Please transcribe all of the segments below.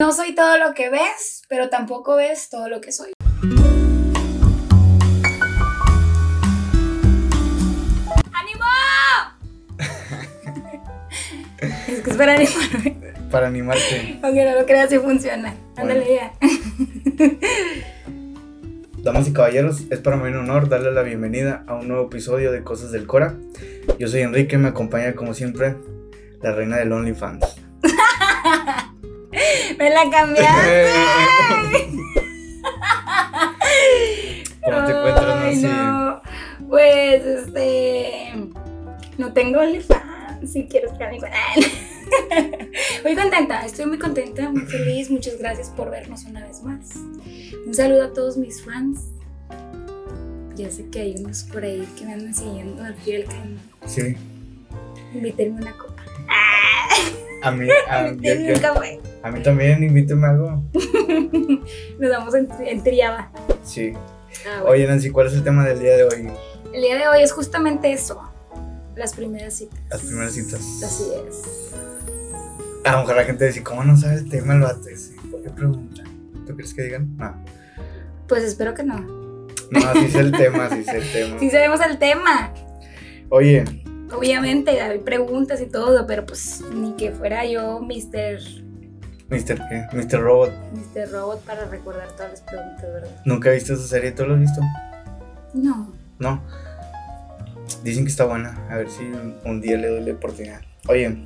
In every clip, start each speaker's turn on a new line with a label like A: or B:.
A: No soy todo lo que ves, pero tampoco ves todo lo que soy. ¡Ánimo! es que es para animarme.
B: Para animarte.
A: Aunque no lo creas, sí funciona. Ándale ya.
B: Damas y caballeros, es para mí un honor darle la bienvenida a un nuevo episodio de Cosas del Cora. Yo soy Enrique, me acompaña como siempre la reina del OnlyFans.
A: Me la cambiaste.
B: ¿Cómo te encuentras,
A: Ay, no. Pues, este. No tengo OnlyFans. Si quieres que mi Muy contenta, estoy muy contenta, muy feliz. Muchas gracias por vernos una vez más. Un saludo a todos mis fans. Ya sé que hay unos por ahí que me andan siguiendo al pie del cañón.
B: Sí,
A: Invítenme una copa.
B: A mí, a, yo- a mí también, invíteme algo.
A: Nos damos en, en triada.
B: Sí.
A: Ah, bueno.
B: Oye, Nancy, ¿cuál es el tema del día de hoy?
A: El día de hoy es justamente eso. Las primeras citas.
B: Las primeras citas.
A: Así es.
B: A lo mejor la gente dice, ¿cómo no sabe el tema el vato? Sí, ¿Por qué pregunta? ¿Tú crees que digan? No.
A: Pues espero que no.
B: No, así es el tema, así es el tema.
A: Sí sabemos el tema.
B: Oye,
A: Obviamente hay preguntas y todo, pero pues ni que fuera yo Mr.
B: Mr. ¿qué? Mr. Robot,
A: Mr. Robot para recordar todas las preguntas, ¿verdad?
B: ¿nunca viste esa serie? ¿Tú lo has visto?
A: No.
B: No. Dicen que está buena. A ver si un, un día le doy la oportunidad. Oye,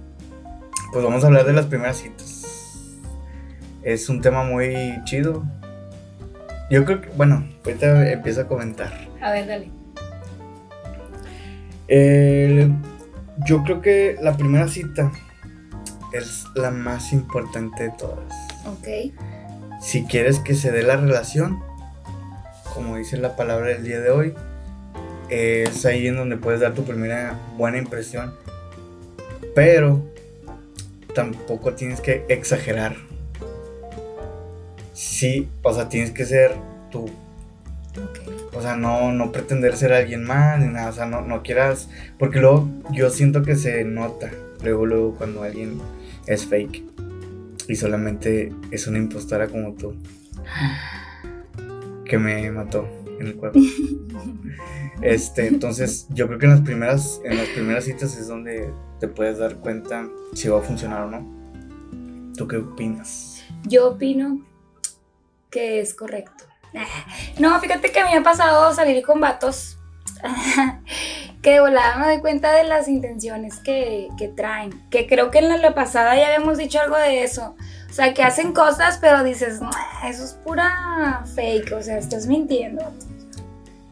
B: pues vamos a hablar de las primeras citas. Es un tema muy chido. Yo creo que, bueno, ahorita empiezo a comentar.
A: A ver, dale.
B: Yo creo que la primera cita es la más importante de todas.
A: Ok.
B: Si quieres que se dé la relación, como dice la palabra del día de hoy, es ahí en donde puedes dar tu primera buena impresión. Pero tampoco tienes que exagerar. Sí, o sea, tienes que ser tú. O sea, no, no pretender ser alguien más ni nada. O sea, no, no quieras. Porque luego yo siento que se nota. Luego, luego, cuando alguien es fake. Y solamente es una impostora como tú. Que me mató en el cuerpo. Este, entonces, yo creo que en las primeras, en las primeras citas es donde te puedes dar cuenta si va a funcionar o no. ¿Tú qué opinas?
A: Yo opino que es correcto. No, fíjate que a mí me ha pasado salir con vatos que de volada me doy cuenta de las intenciones que, que traen. Que creo que en la, la pasada ya habíamos dicho algo de eso. O sea, que hacen cosas, pero dices, "Nah, eso es pura fake. O sea, estás mintiendo.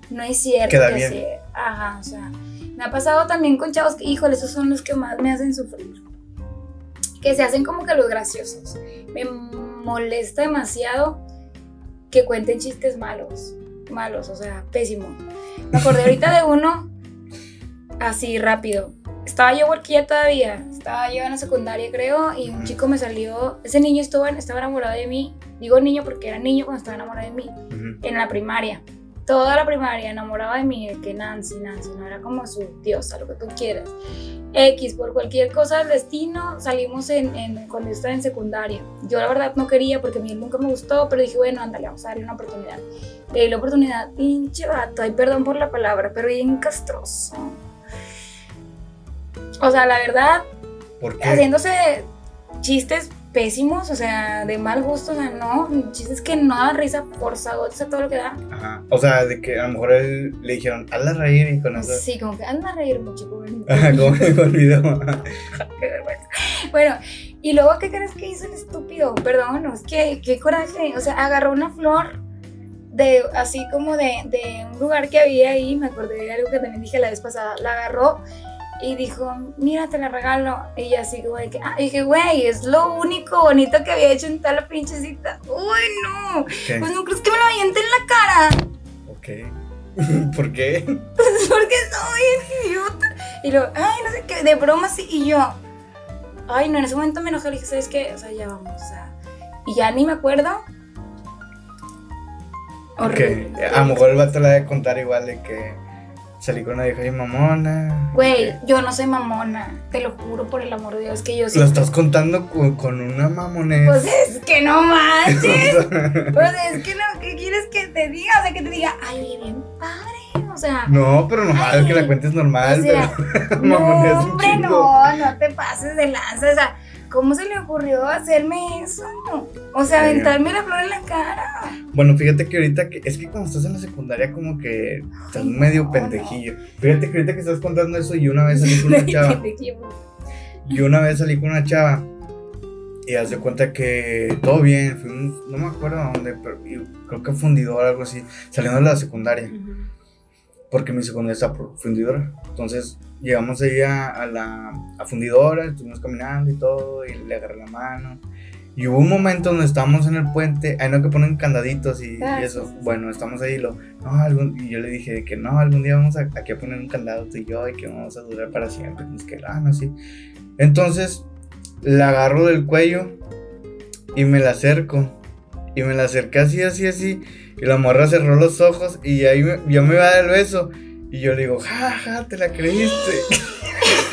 A: No es cierto.
B: Queda
A: que
B: bien.
A: sí". Ajá, o sea. Me ha pasado también con chavos que, híjole, esos son los que más me hacen sufrir. Que se hacen como que los graciosos. Me molesta demasiado que cuenten chistes malos. Malos, o sea, pésimo. Me acordé ahorita de uno así rápido. Estaba yo huerquilla todavía. Estaba yo en la secundaria, creo, y un chico me salió. Ese niño estuvo, estaba enamorado de mí. Digo niño porque era niño cuando estaba enamorado de mí. En la primaria. Toda la primaria enamoraba de mí, de que Nancy, Nancy, no era como su diosa, lo que tú quieras. X, por cualquier cosa del destino, salimos en, en- cuando yo estaba en secundaria. Yo la verdad no quería porque a mí nunca me gustó, pero dije, bueno, ándale, vamos a darle una oportunidad. Le di la oportunidad, pinche vato, ay, perdón por la palabra, pero bien castroso. O sea, la verdad,
B: ¿Por qué?
A: haciéndose chistes pésimos, o sea, de mal gusto, o sea, no, chistes que no dan risa, forzados, a todo lo que da.
B: Ajá. O sea, de que a lo mejor él, le dijeron, hazla reír y con eso.
A: Sí, como que anda a reír mucho.
B: Ajá, como que me olvidó.
A: Qué vergüenza. Bueno, y luego, ¿qué crees que hizo el estúpido? Perdón, no, es que, qué coraje. O sea, agarró una flor de, así como de, de un lugar que había ahí, me acordé de algo que también dije la vez pasada, la agarró y dijo, mira, te la regalo. Y yo así, güey, que, ah, y dije, güey, es lo único bonito que había hecho en toda la pinche cita. Uy, no,
B: ¿Qué?
A: pues no crees que me lo aviente en la cara.
B: Ok. ¿Por qué?
A: porque soy idiota. Y luego, ay, no sé qué, de broma sí. Y yo, ay, no, en ese momento me enojé. Le dije, ¿sabes qué? O sea, ya vamos, o sea. Y ya ni me acuerdo.
B: Ok. A lo mejor el vato le va a contar igual de que salí con una vieja y mamona.
A: Güey, yo no soy mamona. Te lo juro por el amor de Dios que yo sí.
B: Lo estás contando con, con una mamonés.
A: Pues es que no manches. pues es que no, ¿qué quieres que te diga? O sea, que te diga, ay, bien padre. O sea.
B: No, pero normal,
A: Ay,
B: que la cuentes normal.
A: o sea,
B: pero
A: No, hombre, no, no te pases de lanza. O sea, ¿cómo se le ocurrió hacerme eso? O sea, aventarme la flor en la cara.
B: Bueno, fíjate que ahorita que. Es que cuando estás en la secundaria, como que. Estás medio
A: no,
B: pendejillo. Fíjate que ahorita que estás contando eso, y una vez salí con una chava. Yo una vez salí con una chava y haz de cuenta que todo bien, fuimos, no me acuerdo a dónde, pero y creo que fundidor algo así, saliendo de la secundaria, porque mi secundaria está fundidora. Entonces llegamos ahí a, a la a fundidora, estuvimos caminando y todo, y le agarré la mano. Y hubo un momento donde estábamos en el puente, ahí no que ponen candaditos y, y
A: Ah,
B: eso.
A: sí, sí.
B: Bueno, estamos ahí y lo, no, algún, y yo le dije de que no, algún día vamos a, aquí a poner un candado tú y yo y que vamos a durar para siempre. Que, ah, no, sí. Entonces, la agarro del cuello y me la acerco. Y me la acerqué así, así, así. Y la morra cerró los ojos y ahí me, yo me iba a dar el beso. Y yo le digo, ja, ja, te la creíste.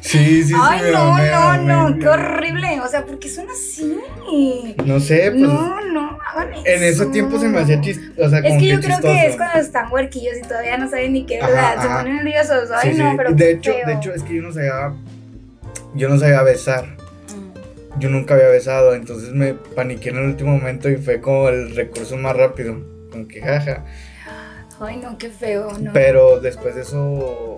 B: sí, sí, sí.
A: Ay, no, no, no,
B: mamé.
A: qué horrible. O sea, ¿por qué son así?
B: No sé, pues.
A: No, no, hagan eso.
B: En ese tiempo se me hacía chistoso. O sea,
A: Es que yo creo
B: chistoso.
A: que es cuando están huerquillos y todavía no saben ni qué
B: Ajá,
A: verdad. Se
B: ajá.
A: ponen nerviosos. Ay,
B: Sí,
A: no,
B: sí.
A: pero.
B: de hecho,
A: feo.
B: de hecho, es que yo no sabía. Yo no sabía besar.
A: Mm.
B: Yo nunca había besado, entonces me paniqué en el último momento y fue como el recurso más rápido. Como que jaja.
A: Ay, no, qué feo, ¿no?
B: Pero después de eso.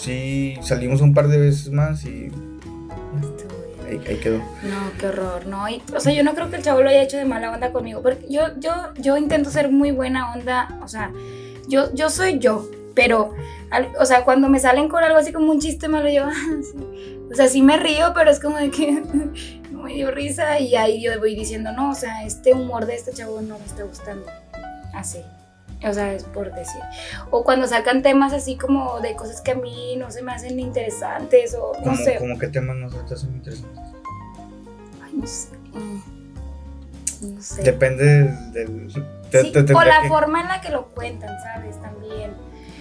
B: Sí, salimos un par de veces más y ahí, ahí quedó.
A: No, qué horror, no. Y, o sea, yo no creo que el chavo lo haya hecho de mala onda conmigo, porque yo, yo, yo intento ser muy buena onda, o sea, yo, yo soy yo, pero, al- o sea, cuando me salen con algo así como un chiste malo, yo, o sea, sí me río, pero es como de que me dio risa y ahí yo voy diciendo, no, o sea, este humor de este chavo no me está gustando, así. O sea, es por decir. O cuando sacan temas así como de cosas que a mí no se me hacen interesantes o no sé.
B: como que temas no se te hacen interesantes.
A: Ay, no sé. mm, No sé.
B: Depende del. te-
A: Sí,
B: te
A: o la
B: que-
A: forma en la que lo cuentan, ¿sabes? También.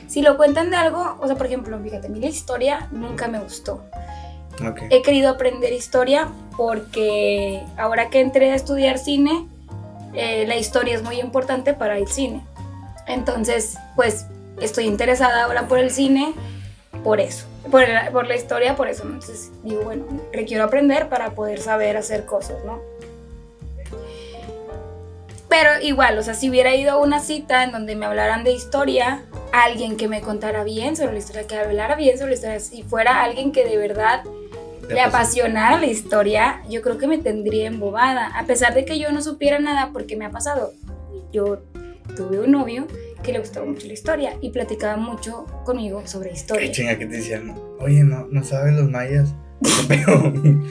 A: Si lo cuentan de algo, o sea, por ejemplo, fíjate, a mí la historia nunca me gustó. He querido aprender historia porque ahora que entré a estudiar cine, eh, la historia es muy importante para el cine. Entonces, pues estoy interesada ahora por el cine, por eso, por la, por la historia, por eso. Entonces digo, bueno, requiero aprender para poder saber hacer cosas, ¿no? Pero igual, o sea, si hubiera ido a una cita en donde me hablaran de historia, alguien que me contara bien sobre la historia, que hablara bien sobre la historia, si fuera alguien que de verdad
B: Te
A: le apasionara la historia, yo creo que me tendría embobada. A pesar de que yo no supiera nada, porque me ha pasado. Yo tuve un novio que le gustaba mucho la historia y platicaba mucho conmigo sobre
B: Qué
A: historia.
B: chinga que te decían, oye, no, no sabes los mayas.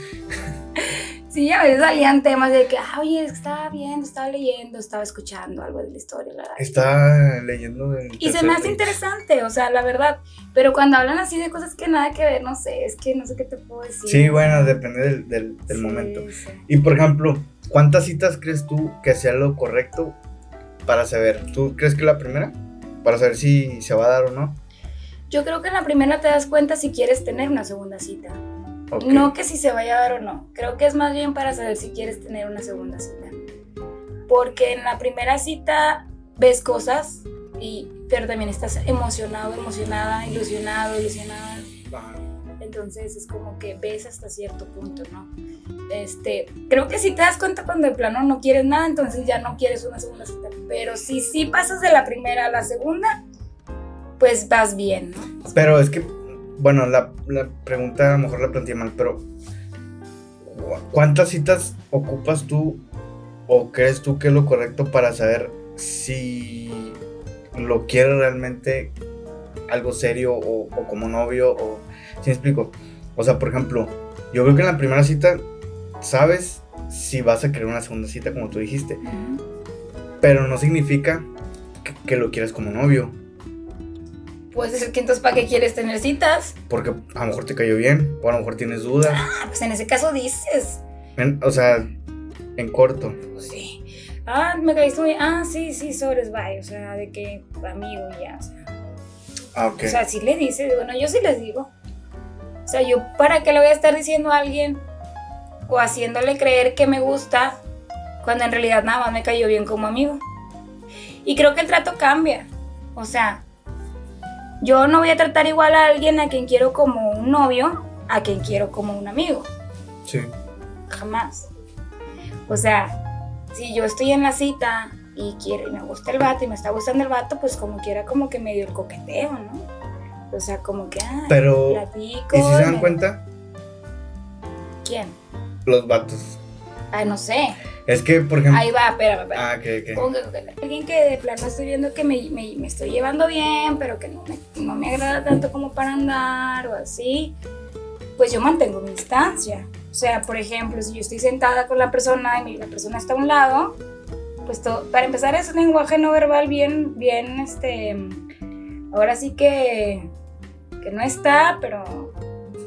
A: Sí, a veces salían temas de que, ah, oye, estaba viendo, estaba leyendo, estaba escuchando algo de la historia, la verdad.
B: estaba leyendo
A: Y se me hace interesante, o sea, la verdad. Pero cuando hablan así de cosas que nada que ver, no sé, es que no sé qué te puedo decir.
B: Sí, bueno, depende del, del- del
A: Sí,
B: momento.
A: sí.
B: Y por ejemplo, ¿cuántas citas crees tú que sea lo correcto para saber? ¿Tú crees que la primera? Para saber si se va a dar o no.
A: Yo creo que en la primera te das cuenta si quieres tener una segunda cita.
B: Ok.
A: No que si se vaya a dar o no. Creo que es más bien para saber si quieres tener una segunda cita. Porque en la primera cita ves cosas, y, pero también estás emocionado, emocionada, ilusionado, ilusionada. Entonces es como que ves hasta cierto punto, ¿no? Este, creo que si te das cuenta cuando de plano no quieres nada, entonces ya no quieres una segunda cita. Pero si sí pasas de la primera a la segunda, pues vas bien, ¿no?
B: Pero es que, bueno, la, la pregunta a lo mejor la planteé mal, pero ¿cu- ¿cuántas citas ocupas tú o crees tú que es lo correcto para saber si lo quieres realmente algo serio o, o como novio o si me explico? O sea, por ejemplo, yo creo que en la primera cita sabes si vas a querer una segunda cita como tú dijiste, pero no significa que, que lo quieras como novio.
A: Pues es que entonces, ¿para qué quieres tener citas?
B: Porque a lo mejor te cayó bien, o a lo mejor tienes dudas.
A: Ah, pues en ese caso dices.
B: En- o sea, en corto.
A: Pues sí. ah, me caíste muy, ah, sí, sí, sobres, bye, o sea, de que amigo ya, o sea.
B: Ah, ok.
A: O sea, sí le dices, bueno, yo sí les digo. O sea, yo, ¿para qué le voy a estar diciendo a alguien o haciéndole creer que me gusta cuando en realidad nada más me cayó bien como amigo? Y creo que el trato cambia. O sea, yo no voy a tratar igual a alguien a quien quiero como un novio a quien quiero como un amigo.
B: sí.
A: Jamás. O sea, si yo estoy en la cita y quiero y me gusta el vato y me está gustando el vato, pues como quiera como que medio el coqueteo, ¿no? O sea, como que ah,
B: Pero,
A: platico.
B: ¿Y si se dan
A: me-
B: cuenta?
A: ¿Quién?
B: Los vatos.
A: Ah, no sé.
B: Es que, por ejemplo.
A: Ahí va, espérame, espérame.
B: Ah, ok, ok.
A: Como que- Alguien que de plano estoy viendo que me, me- me estoy llevando bien, pero que no me, no me agrada tanto como para andar o así, pues yo mantengo mi distancia. O sea, por ejemplo, si yo estoy sentada con la persona y la persona está a un lado, pues todo, para empezar es un lenguaje no verbal bien, bien, este, ahora sí que, que no está, pero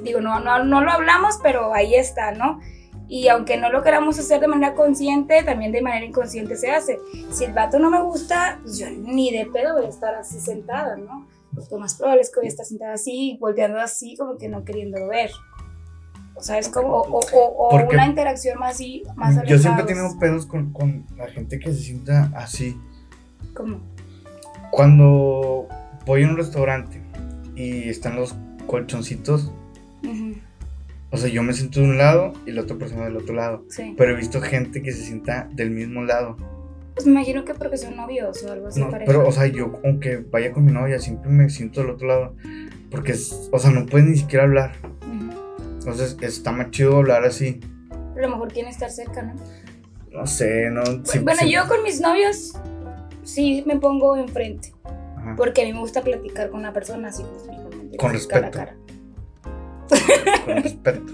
A: digo, no, no, no lo hablamos, pero ahí está, ¿no? Y aunque no lo queramos hacer de manera consciente, también de manera inconsciente se hace. Si el vato no me gusta, pues yo ni de pedo voy a estar así sentada, ¿no? Pues lo más probable es que voy a estar sentada así, volteando así, como que no queriendo ver. O sea, es como, o, o- o una interacción más así, más
B: Yo siempre he tenido pedos con, con la gente que se sienta así.
A: ¿Cómo?
B: Cuando voy a un restaurante y están los colchoncitos,
A: Ujú,
B: o sea, yo me siento de un lado y la otra persona del otro lado.
A: Sí.
B: Pero he visto gente que se sienta del mismo lado.
A: Pues me imagino que porque son novios o algo así
B: No,
A: pareja.
B: pero, o sea, yo, aunque vaya con mi novia, siempre me siento del otro lado. Porque, o sea, no puedes ni siquiera hablar.
A: Ujú.
B: Entonces, está más chido hablar así.
A: Pero a lo mejor quieren estar cerca, ¿no?
B: No sé, no.
A: bueno, yo con mis novios sí me pongo enfrente.
B: Ajá.
A: Porque a mí me gusta platicar con una persona así con,
B: Con
A: cara a
B: respeto.
A: cara.
B: Con respeto.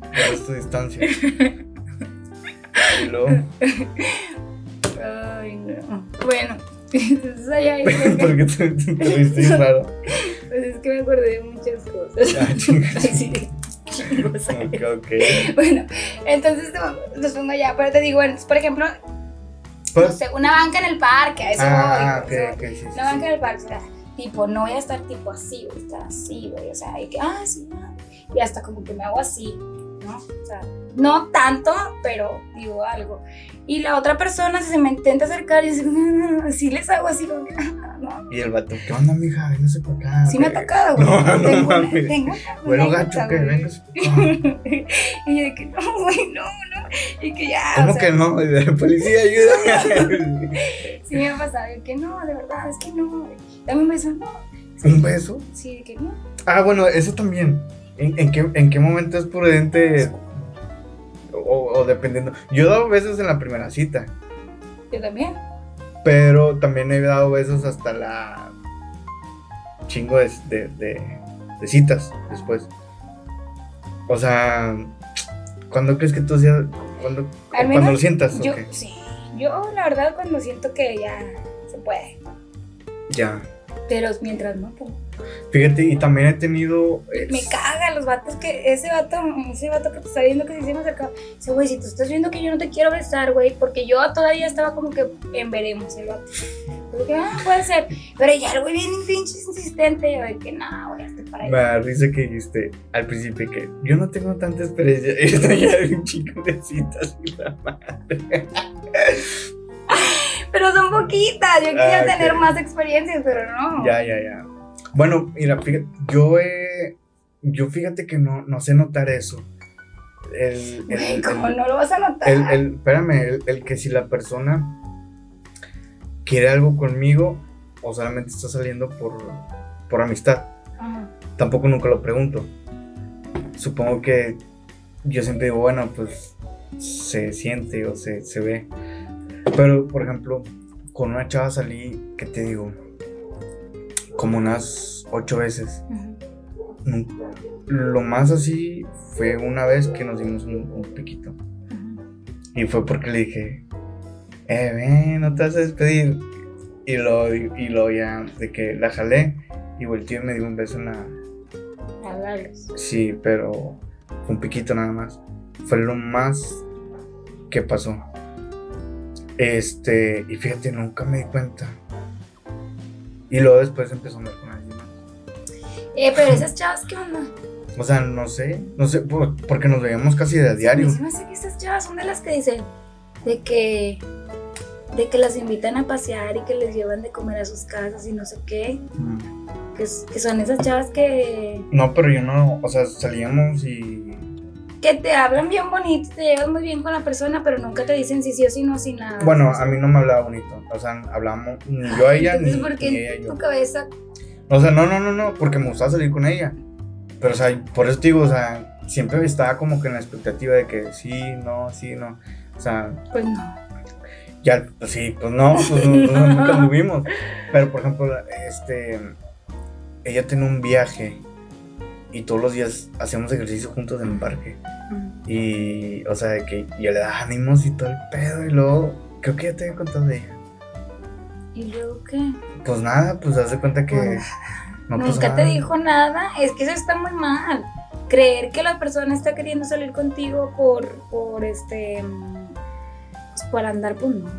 B: Guarda tu distancia. Y luego,
A: Ay, no. Bueno, entonces allá creo que-
B: ¿por qué te, te, te viste raro?
A: pues es que me acordé de muchas cosas.
B: Ah,
A: sí, chingos, ay.
B: Ok, ok.
A: Bueno, entonces los pongo allá, pero te digo, bueno, por ejemplo, no
B: Pues,
A: sé, una banca en el parque, a eso
B: ah,
A: voy.
B: ok,
A: o sea,
B: ok, sí, sí,
A: Una
B: sí.
A: banca en el parque, o sea, tipo, no voy a estar tipo así, voy a estar así, güey, o sea, hay que, ah, sí, ah, y hasta como que me hago así, ¿no? O sea, no tanto, pero digo algo. Y la otra persona, si se me intenta acercar, y así les hago así, como que, ah, ¿no?
B: Y el vato, ¿qué onda, mija? Véngase por acá.
A: Sí me ha
B: güey".
A: tocado, güey.
B: No, no
A: tengo una,
B: mames.
A: tengo una
B: Bueno, gacho, que véngase por acá.
A: y yo de que no, güey, no, no. Y que ya.
B: ¿Cómo
A: o sea,
B: que no? Y de policía, ayuda.
A: Sí me ha pasado. Y que no, de verdad, es que no. Dame un beso, no.
B: ¿Un beso?
A: Sí, de que no.
B: Ah, bueno, eso también. ¿En, en qué, en qué momento es prudente? O, o dependiendo. Yo he dado besos en la primera cita,
A: Yo también.
B: pero también he dado besos hasta la chingo de, de, de- de citas después. O sea, ¿cuándo crees que tú seas? ¿Cuándo,
A: Al
B: cuando
A: menos
B: lo sientas?
A: Yo,
B: ¿o qué?
A: sí. Yo, la verdad, cuando siento que ya se puede.
B: Ya.
A: Pero mientras no, pues.
B: Fíjate, y también he tenido.
A: Me cagan los vatos que. Ese vato, ese vato que te está viendo que se me acercado. Dice, güey, si tú estás viendo que yo no te quiero besar, güey, porque yo todavía estaba como que en veremos el vato. Dije, ah, puede ser. Pero ya el güey bien pinche insistente. Yo de que, no, güey, hazte para
B: Me
A: allá.
B: da risa que dijiste al principio que yo no tengo tanta experiencia. Y esto ya de un chico de citas y la madre.
A: Pero son poquitas. Yo quería
B: Ah,
A: tener más experiencias, pero no.
B: Ya, ya, ya. Bueno, mira, fíjate, yo he. Yo fíjate que no, no sé notar eso. El, el,
A: Güey,
B: el-
A: ¿cómo no lo vas a notar?
B: el- espérame, el que si la persona quiere algo conmigo o solamente está saliendo por, por amistad.
A: Ajá.
B: tampoco nunca lo pregunto. Supongo que yo siempre digo, bueno, pues se siente o se, se ve. Pero, por ejemplo, con una chava salí, ¿qué te digo? Como unas ocho veces. Lo más así fue una vez que nos dimos un, un piquito. Y fue porque le dije, eh, ven, no te vas a despedir. Y lo, y lo ya, de que la jalé y volteó y me dio un beso en la. Sí, pero fue un piquito nada más. Fue lo más ¿qué pasó? Este, y fíjate, nunca me di cuenta. Y luego después empezó a andar con alguien más.
A: Eh, pero esas chavas, ¿qué onda?
B: O sea, no sé, no sé, por- porque nos veíamos casi de a diario.
A: Se me hace que esas chavas son de las que dicen de que de que las invitan a pasear y que les llevan de comer a sus casas y no sé qué.
B: Mm.
A: Que, son esas chavas que,
B: No, pero yo no, o sea, salíamos y...
A: que te hablan bien bonito, te llevas muy bien con la persona, pero nunca te dicen si sí o si no, si nada.
B: Bueno, a mí no me hablaba bonito, o sea, hablamos ni yo a ella ni,
A: ¿por
B: ni ella yo.
A: tu cabeza
B: O sea, no, no, no, no, porque me gustaba salir con ella. Pero, o sea, por eso te digo, o sea, siempre estaba como que en la expectativa de que sí, no, sí, no. O sea,
A: pues no?
B: Ya, pues sí, pues no, pues no, nunca anduvimos. Pero, por ejemplo, este, ella tiene un viaje y todos los días hacemos ejercicio juntos en el parque. Y, o sea, de que yo le daba ánimos y todo el pedo. Y luego, creo que ya te había contado de ella.
A: ¿Y luego qué?
B: Pues nada, pues haz de cuenta que
A: Pues,
B: no
A: Nunca te dijo nada, es que eso está muy mal. Creer que la persona está queriendo salir contigo por, por este, por andar, pues no.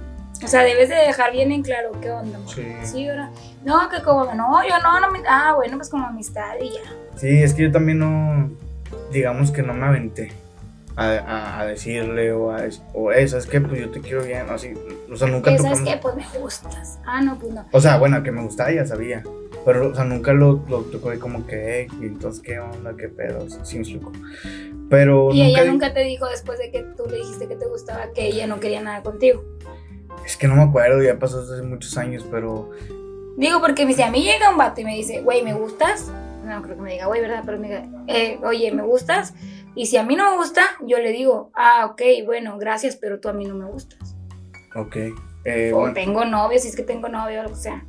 A: O sea, debes de dejar bien en claro qué onda.
B: Sí.
A: Sí, ahora. No, que como, no, yo no, no me. Ah, bueno, pues como amistad y ya.
B: Sí, es que yo también no, digamos que no me aventé a, a- a decirle o a o eh, ¿sabes qué? Pues yo te quiero bien, así, o sea, nunca
A: Que sabes
B: tocamos,
A: que, pues me gustas. Ah, no, pues no.
B: o sea, bueno, que me gustaba ya sabía, pero, o sea, nunca lo, lo tocó de como que, "Ey, ¿y entonces qué onda, qué pedo, me explico, pero
A: Y ella
B: di-
A: nunca te dijo después de que tú le dijiste que te gustaba que ella no quería nada contigo.
B: es que no me acuerdo, ya pasó hace muchos años, pero,
A: Digo, porque me dice, a mí llega un vato y me dice, güey, ¿me gustas? No creo que me diga, güey, ¿verdad? Pero me diga, eh, oye, ¿me gustas? Y si a mí no me gusta, yo le digo, ah, ok, bueno, gracias, pero tú a mí no me gustas.
B: ok, eh,
A: O
B: bueno,
A: tengo novio, si es que tengo novio o lo que sea.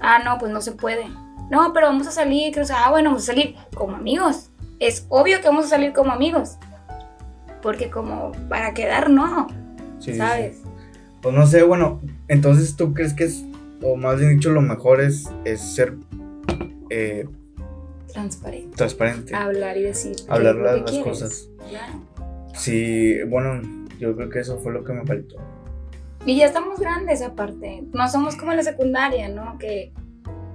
A: Ah, no, pues no se puede. No, pero vamos a salir, que, o sea, ah, bueno, vamos a salir como amigos. Es obvio que vamos a salir como amigos. Porque como para quedar, no,
B: sí, sí, sí.
A: ¿sabes?
B: pues no sé, bueno, entonces tú crees que es, o más bien dicho, lo mejor es, es ser eh,
A: Transparente.
B: transparente.
A: Hablar y decir.
B: Hablar las- cosas.
A: Claro.
B: Sí, bueno, yo creo que eso fue lo que me faltó.
A: Y ya estamos grandes aparte. No somos como en la secundaria, ¿no? Que,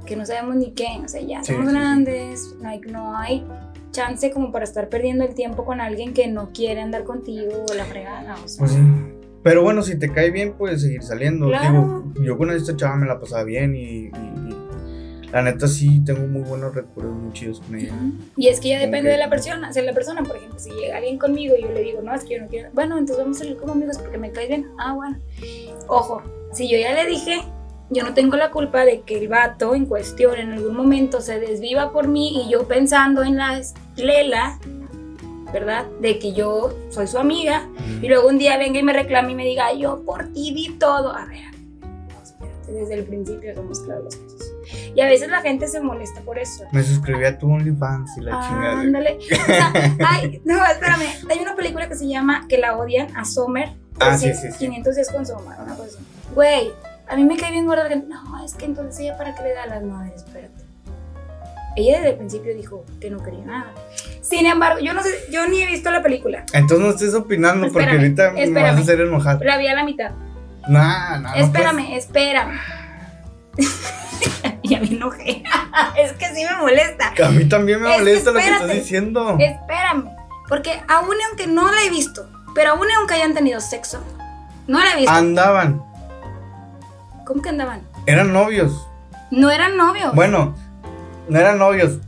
A: que no sabemos ni qué. O sea, ya somos
B: sí, sí.
A: grandes. No, hay, no hay chance como para estar perdiendo el tiempo con alguien que no quiere andar contigo o la fregada. O sea,
B: Pues sí. Pero bueno, si te cae bien, puedes seguir saliendo.
A: Claro.
B: Digo, yo con esta chava me la pasaba bien y, y- y la neta sí tengo muy buenos recuerdos, muy chidos con ella.
A: Y es que ya depende de la persona. O sea, la persona, por ejemplo, si llega alguien conmigo y yo le digo, no, es que yo no quiero. Bueno, entonces vamos a salir como amigos porque me caes bien. Ah, bueno. Ojo, si yo ya le dije, yo no tengo la culpa de que el vato en cuestión en algún momento se desviva por mí y yo pensando en la lela, ¿verdad? De que yo soy su amiga y luego un día venga y me reclame y me diga, yo por ti di todo. A ver, espérate, desde el principio somos claros. Y a veces la gente se molesta por eso.
B: Me suscribí a tu OnlyFans y la chingada.
A: Ándale. O sea, ay, no, espérame. Hay una película que se llama Que la odian a Sommer.
B: Ah,
A: Decir,
B: sí, sí, sí.
A: 500 días con Sommer, una cosa. Güey, a mí me cae bien gorda la gente. No, es que entonces ella para qué le da las madres, espérate. Ella desde el principio dijo que no quería nada. Sin embargo, yo no sé, yo ni he visto la película.
B: Entonces no estés opinando porque
A: Espérame,
B: ahorita me vas a hacer enojar.
A: La vi a la mitad.
B: Nah, nah, no pues.
A: espérame, espérame. ya me enojé. es que sí me molesta.
B: puedes- A mí también me
A: Es que
B: molesta lo que estás diciendo.
A: Espérame, porque aún y aunque no la he visto, pero aún y aunque hayan tenido sexo, no la he visto.
B: Andaban,
A: ¿Cómo que andaban?
B: eran novios.
A: No eran novios.
B: Bueno, no eran novios.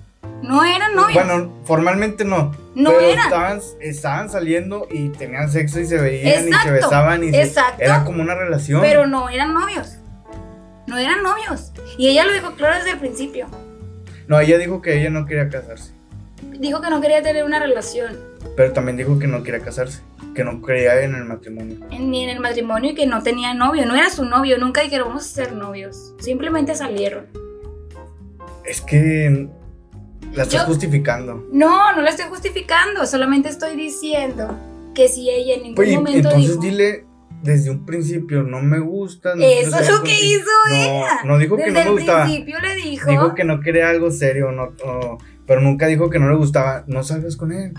A: no eran novios.
B: Bueno, formalmente no.
A: no
B: pero
A: eran.
B: Estaban, estaban saliendo y tenían sexo y se veían y se besaban y se-
A: exacto.
B: era como una relación.
A: Pero no eran novios. No eran novios. Y ella lo dijo claro desde el principio.
B: No, ella dijo que ella no quería casarse.
A: Dijo que no quería tener una relación
B: Pero también dijo que no quería casarse. Que no creía en el matrimonio.
A: en- ni en el matrimonio y que no tenía novio. No era su novio. Nunca dijeron vamos a ser novios. Simplemente salieron.
B: Es que la estás
A: Yo-
B: justificando.
A: No, no la estoy justificando. Solamente estoy diciendo que si ella en ningún
B: Oye,
A: momento
B: entonces
A: dijo.
B: dile desde un principio, no me gusta. no
A: Eso es lo que
B: contigo".
A: hizo
B: No,
A: ella.
B: no dijo que
A: Desde
B: no me
A: el
B: gustaba.
A: principio le dijo.
B: Dijo que no quería algo serio, no, pero nunca dijo que no le gustaba. No salgas con él.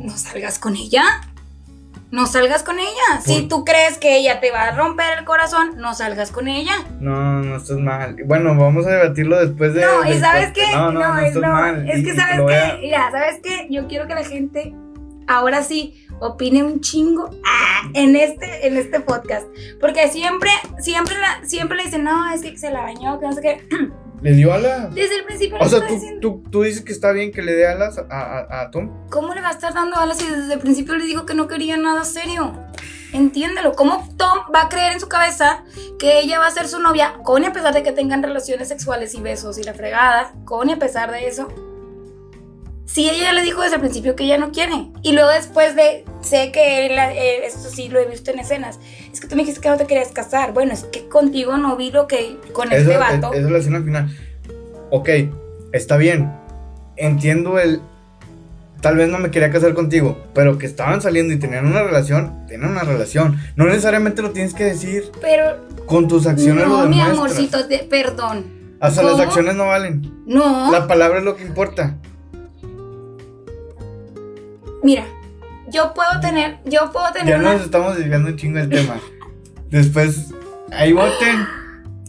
A: No salgas con ella. no salgas con ella. Si tú crees que ella te va a romper el corazón, no salgas con ella.
B: No, no estás mal. Bueno, vamos a debatirlo después de.
A: No, y sabes qué,
B: No, no, no,
A: es,
B: estás mal.
A: es que sabes qué,
B: a-
A: mira, sabes qué, yo quiero que la gente ahora sí opine un chingo ah, en este, en este podcast, porque siempre, siempre, la- siempre le dicen, no, es que se la bañó, que no sé qué.
B: Le dio alas.
A: Desde el principio le
B: O sea, tú,
A: diciendo,
B: tú, tú dices que está bien que le dé alas a, a, a Tom.
A: ¿cómo le va a estar dando alas si desde el principio le dijo que no quería nada serio? Entiéndelo, ¿cómo Tom va a creer en su cabeza que ella va a ser su novia, con y a pesar de que tengan relaciones sexuales y besos y la fregada, con y a pesar de eso? Si ella ya le dijo desde el principio que ella no quiere. Y luego después de, sé que él, eh, esto sí lo he visto en escenas, es que tú me dijiste que no te querías casar. Bueno, es que contigo no vi lo que con
B: Eso,
A: este
B: es,
A: vato.
B: eso es la escena final. Ok, está bien. Entiendo el. Tal vez no me quería casar contigo, pero que estaban saliendo y tenían una relación, tienen una relación. No necesariamente lo tienes que decir.
A: Pero
B: Con tus acciones lo
A: no, mi
B: demuestras.
A: amorcito, te- perdón.
B: Hasta las
A: ¿Cómo?
B: acciones no valen.
A: No,
B: La palabra es lo que importa.
A: Mira, yo puedo tener, yo puedo tener
B: Ya
A: una...
B: nos estamos desviando un chingo del tema. Después, ahí voten.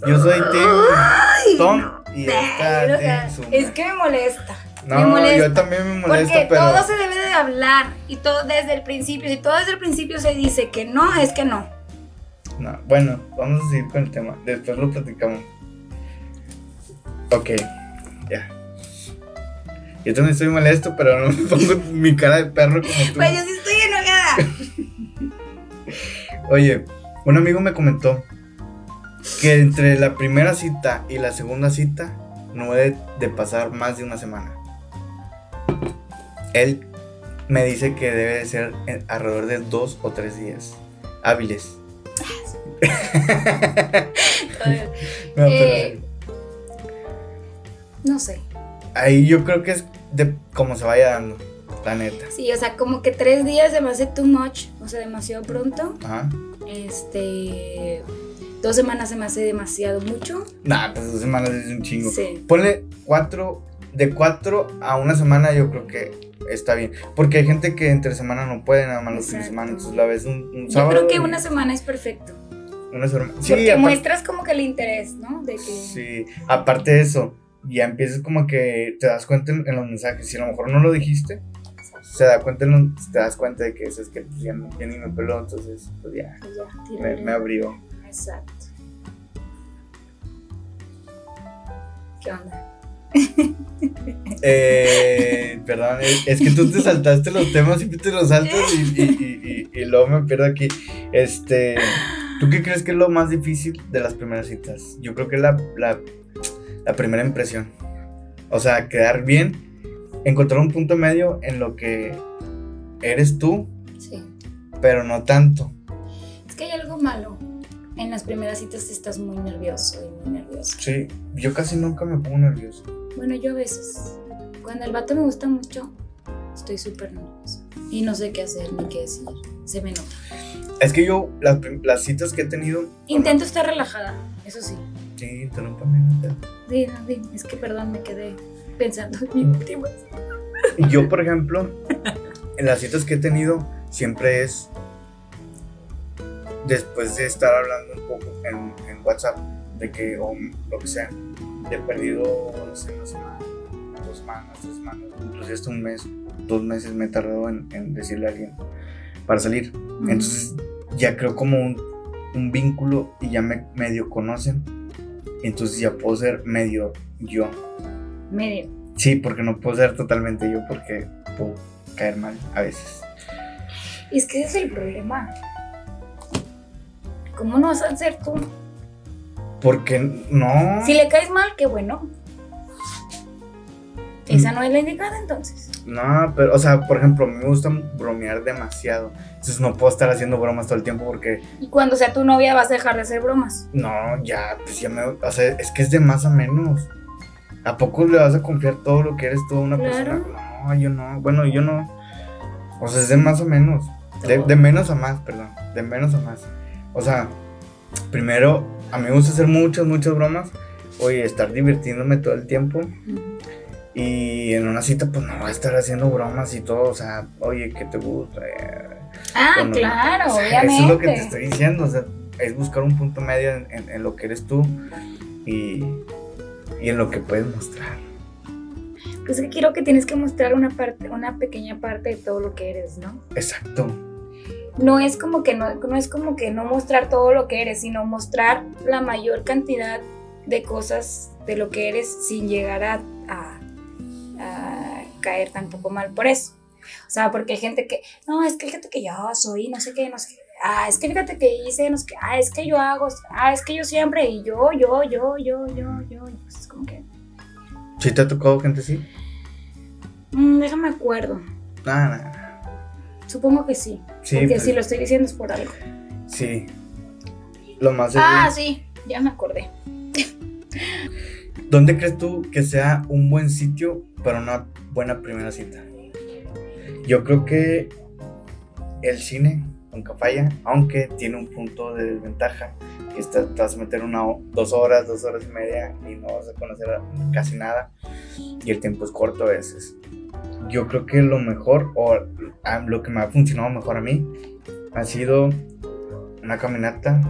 B: Yo soy Tim, Tom y esta
A: o sea, es que me molesta. me
B: No,
A: molesta.
B: yo también me molesto,
A: Porque
B: pero.
A: todo se debe de hablar y todo desde el principio. Si todo desde el principio se dice que no, es que no.
B: No, bueno, vamos a seguir con el tema. Después lo platicamos. Ok. Yo también estoy molesto, pero no me pongo mi cara de perro como tú.
A: Pues yo sí estoy enojada.
B: Oye, un amigo me comentó que entre la primera cita y la segunda cita no debe de pasar más de una semana. Él me dice que debe de ser en- alrededor de dos o tres días hábiles. No,
A: Eh, no sé.
B: Ahí yo creo que es de cómo se vaya dando, la neta.
A: Sí, o sea, como que tres días se me hace too much. O sea, demasiado pronto.
B: Ajá.
A: Este. Dos semanas se me hace demasiado mucho.
B: Nah, pues dos semanas es un chingo.
A: Sí.
B: Ponle cuatro, de cuatro a una semana yo creo que está bien. Porque hay gente que entre semana no puede, nada más los fines de semana. Entonces la ves un, un
A: Yo
B: sábado.
A: creo que una semana es perfecto.
B: una semana. Sí,
A: porque muestras como que el interés, ¿no? De que.
B: sí, aparte de eso, ya empiezas como que te das cuenta en, en los mensajes. Si a lo mejor no lo dijiste, se da cuenta en los- te das cuenta de que eso es que pues, ya, ya ni me peló, entonces pues ya,
A: pues ya,
B: me, abrió.
A: Exacto. ¿Qué onda?
B: Eh, perdón, es, es que tú te saltaste los temas, siempre te los saltas y, y, y, y- luego me pierdo aquí. Este, ¿tú qué crees que es lo más difícil de las primeras citas? Yo creo que es la, la, la primera impresión. O sea, quedar bien, encontrar un punto medio en lo que eres tú,
A: Sí.
B: pero no tanto.
A: Es que hay algo malo. En las primeras citas estás muy nervioso y muy nervioso.
B: Sí, yo casi nunca me pongo nervioso.
A: Bueno, yo a veces. Cuando el vato me gusta mucho, estoy súper nerviosa. Y no sé qué hacer ni qué decir. Se me nota.
B: Es que yo, las, las citas que he tenido.
A: Intento estar relajada, eso sí.
B: Sí, interrúmpame, no
A: Sí, no, es que perdón, me quedé pensando en mi última.
B: Y Yo, por ejemplo, en las citas que he tenido, siempre es después de estar hablando un poco en, en WhatsApp, de que, o lo que sea, de perdido, no sé, una semana, dos semanas, tres semanas, incluso hasta un mes, dos meses me he tardado en, en decirle a alguien para salir. Entonces, ya creo como un, un vínculo y ya me medio conocen, entonces ya puedo ser medio yo.
A: Medio.
B: Sí, porque no puedo ser totalmente yo porque puedo caer mal a veces.
A: Y es que ese es el problema. ¿Cómo no vas a ser tú?
B: Porque no.
A: Si le caes mal, qué bueno. Esa no es la indicada entonces.
B: No, pero, o sea, por ejemplo, a mí me gusta bromear demasiado. Entonces no puedo estar haciendo bromas todo el tiempo porque,
A: Y cuando sea tu novia vas a dejar de hacer bromas.
B: no, ya, pues ya me. O sea, es que es de más a menos. ¿A poco le vas a confiar todo lo que eres tú a una
A: Claro.
B: persona? No, yo no. Bueno, yo no. O sea, es de más a menos. De, de menos a más, perdón. De menos a más. O sea, primero, a mí me gusta hacer muchas, muchas bromas. Oye, estar divirtiéndome todo el tiempo. Y en una cita, pues no va a estar haciendo bromas y todo. O sea, oye, ¿qué te gusta?
A: Ah, claro,
B: O sea,
A: obviamente.
B: Eso es lo que te estoy diciendo, o sea, es buscar un punto medio en, en- en lo que eres tú y, y en lo que puedes mostrar.
A: Pues es que quiero que tienes que mostrar una parte, una pequeña parte de todo lo que eres, ¿no?
B: Exacto.
A: No es como que no, no es como que no mostrar todo lo que eres, sino mostrar la mayor cantidad de cosas de lo que eres sin llegar a caer tampoco mal por eso. O sea, porque hay gente que, no, es que fíjate que yo soy, no sé qué, no sé qué. Ah, es que fíjate que hice, no sé qué. Ah, es que yo hago, ah, es que yo siempre, y yo, yo, yo, yo, yo, yo. Pues es como que,
B: ¿Sí te ha tocado gente así?
A: mm, déjame acuerdo.
B: Nada, nada.
A: Supongo que sí.
B: Sí,
A: porque
B: pues,
A: si lo estoy diciendo es por algo.
B: sí. Lo más
A: Ah, sí, ya me acordé.
B: ¿Dónde crees tú que sea un buen sitio para una buena primera cita? Yo creo que el cine nunca falla, aunque tiene un punto de desventaja, que está- te vas a meter una, dos horas, dos horas y media y no vas a conocer casi nada y el tiempo es corto a veces. Yo creo que lo mejor, o lo que me ha funcionado mejor a mí, ha sido una caminata,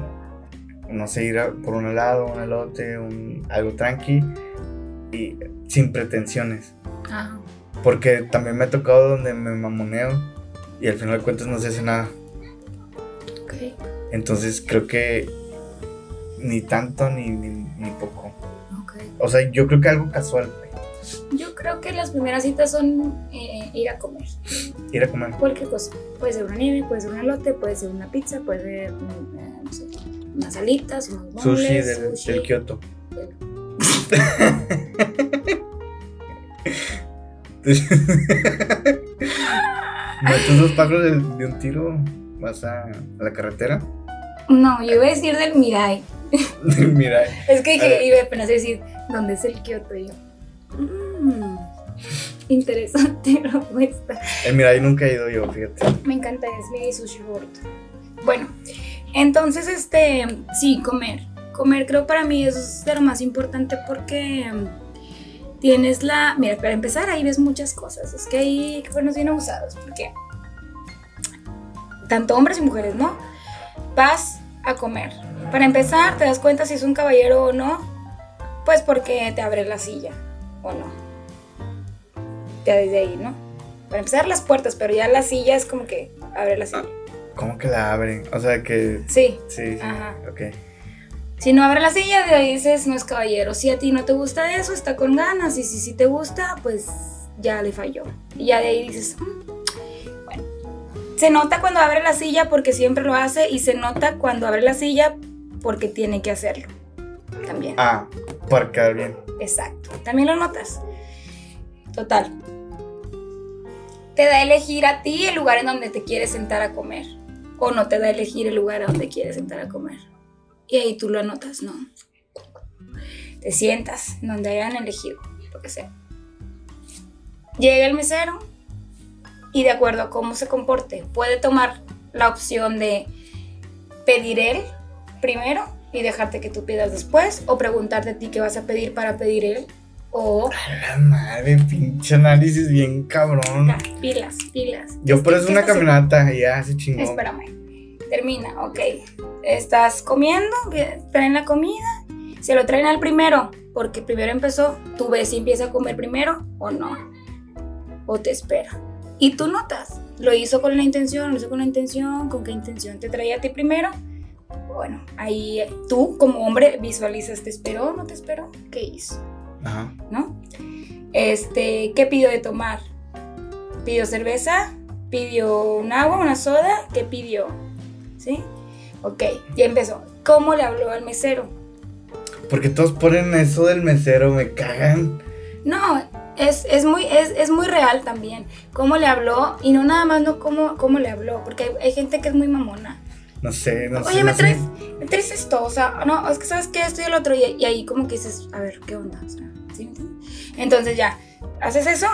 B: no sé, ir a- por un helado, un elote, un, algo tranqui y sin pretensiones.
A: Ajá.
B: Porque también me ha tocado donde me mamoneo y al final de cuentas no se hace nada.
A: Ok.
B: Entonces creo que ni tanto ni, ni, ni poco.
A: Ok.
B: O sea, yo creo que algo casual.
A: Yo creo que las primeras citas son eh, ir a comer.
B: Ir a comer.
A: Cualquier cosa. Puede ser una nieve, puede ser un elote, puede ser una pizza, puede ser mm, eh, no sé, unas alitas, unos
B: Sushi
A: boneless,
B: del,
A: sushi.
B: del Kioto. Metes dos pájaros de, de un tiro, vas a, a la carretera.
A: No, yo iba a decir del Mirai.
B: Mira,
A: Es que dije, iba apenas a decir, ¿dónde es el Kioto? Y yo, "Mm, interesante propuesta.
B: el Mirai nunca he ido yo, fíjate.
A: Me encanta, es mi sushi favorito. Bueno, entonces, este, sí, comer. Comer creo para mí es de lo más importante porque tienes la... Mira, para empezar ahí ves muchas cosas. Es que ahí fueron bien abusados porque tanto hombres y mujeres, ¿no? Vas a comer. Para empezar, te das cuenta si es un caballero o no, pues porque te abre la silla o no. Ya desde ahí, ¿no? Para empezar las puertas, pero ya la silla es como que abre la silla.
B: ¿Cómo que la abren? O sea que.
A: Sí.
B: Sí, sí.
A: Ajá.
B: Ok.
A: Si no abre la silla, de ahí dices no es caballero. Si a ti no te gusta eso, está con ganas. Y si sí te gusta, pues ya le falló. Y ya de ahí dices, "Mm". bueno. Se nota cuando abre la silla porque siempre lo hace. Y se nota cuando abre la silla porque tiene que hacerlo. También.
B: Ah, para quedar bien.
A: Exacto. También lo notas. Total. Te da a elegir a ti el lugar en donde te quieres sentar a comer. O no te da a elegir el lugar a donde quieres sentar a comer. Y ahí tú lo anotas, ¿no? Te sientas en donde hayan elegido, lo que sea. Llega el mesero y de acuerdo a cómo se comporte, puede tomar la opción de pedir él primero y dejarte que tú pidas después, o preguntarte a ti qué vas a pedir para pedir él, o
B: A la madre, pinche análisis bien cabrón.
A: Pilas, pilas.
B: Yo por
A: ¿Qué-
B: eso una caminata y ya se chingó.
A: Espérame. Termina, ok. Estás comiendo, traen la comida, se lo traen al primero, porque primero empezó, tú ves si empieza a comer primero o no, o te espera. Y tú notas, lo hizo con la intención, lo hizo con la intención, con qué intención te traía a ti primero. Bueno, ahí tú como hombre visualizas, ¿te esperó o no te esperó? ¿Qué hizo?
B: Ajá.
A: ¿no? Este, ¿qué pidió de tomar? ¿Pidió cerveza? ¿Pidió un agua, una soda? ¿Qué pidió? ¿Sí? Ok, ya empezó. ¿Cómo le habló al mesero?
B: Porque todos ponen eso del mesero, me cagan.
A: No, es, es muy, es, es muy real también. ¿Cómo le habló? Y no nada más no cómo, cómo le habló, porque hay, hay gente que es muy mamona.
B: No sé, no sé.
A: Oye, ¿me traes, ¿me traes esto? O sea, no, es que sabes que esto y el otro. Y, y ahí como que dices, a ver, ¿qué onda? O sea, ¿sí me? Entonces ya, haces eso,